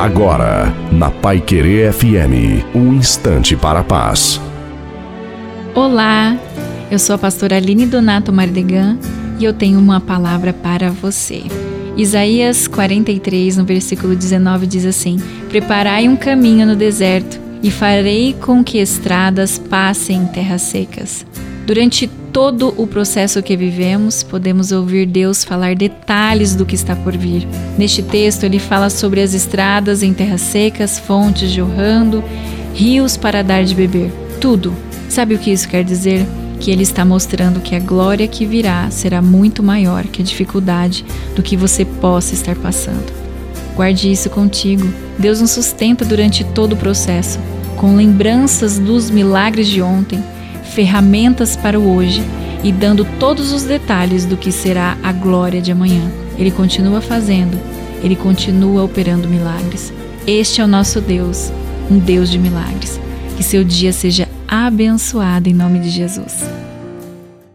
Agora, na Pai Querer FM, um instante para a paz. Olá, eu sou a pastora Aline Donato Mardegan e eu tenho uma palavra para você. Isaías 43, no versículo 19, diz assim: Preparai um caminho no deserto e farei com que estradas passem em terras secas. Durante todo o processo que vivemos, podemos ouvir Deus falar detalhes do que está por vir. Neste texto, ele fala sobre as estradas em terras secas, fontes jorrando, rios para dar de beber. Tudo. Sabe o que isso quer dizer? Que ele está mostrando que a glória que virá será muito maior que a dificuldade do que você possa estar passando. Guarde isso contigo. Deus nos sustenta durante todo o processo, com lembranças dos milagres de ontem ferramentas para o hoje e dando todos os detalhes do que será a glória de amanhã. Ele continua fazendo, ele continua operando milagres. Este é o nosso Deus, um Deus de milagres. Que seu dia seja abençoado em nome de Jesus.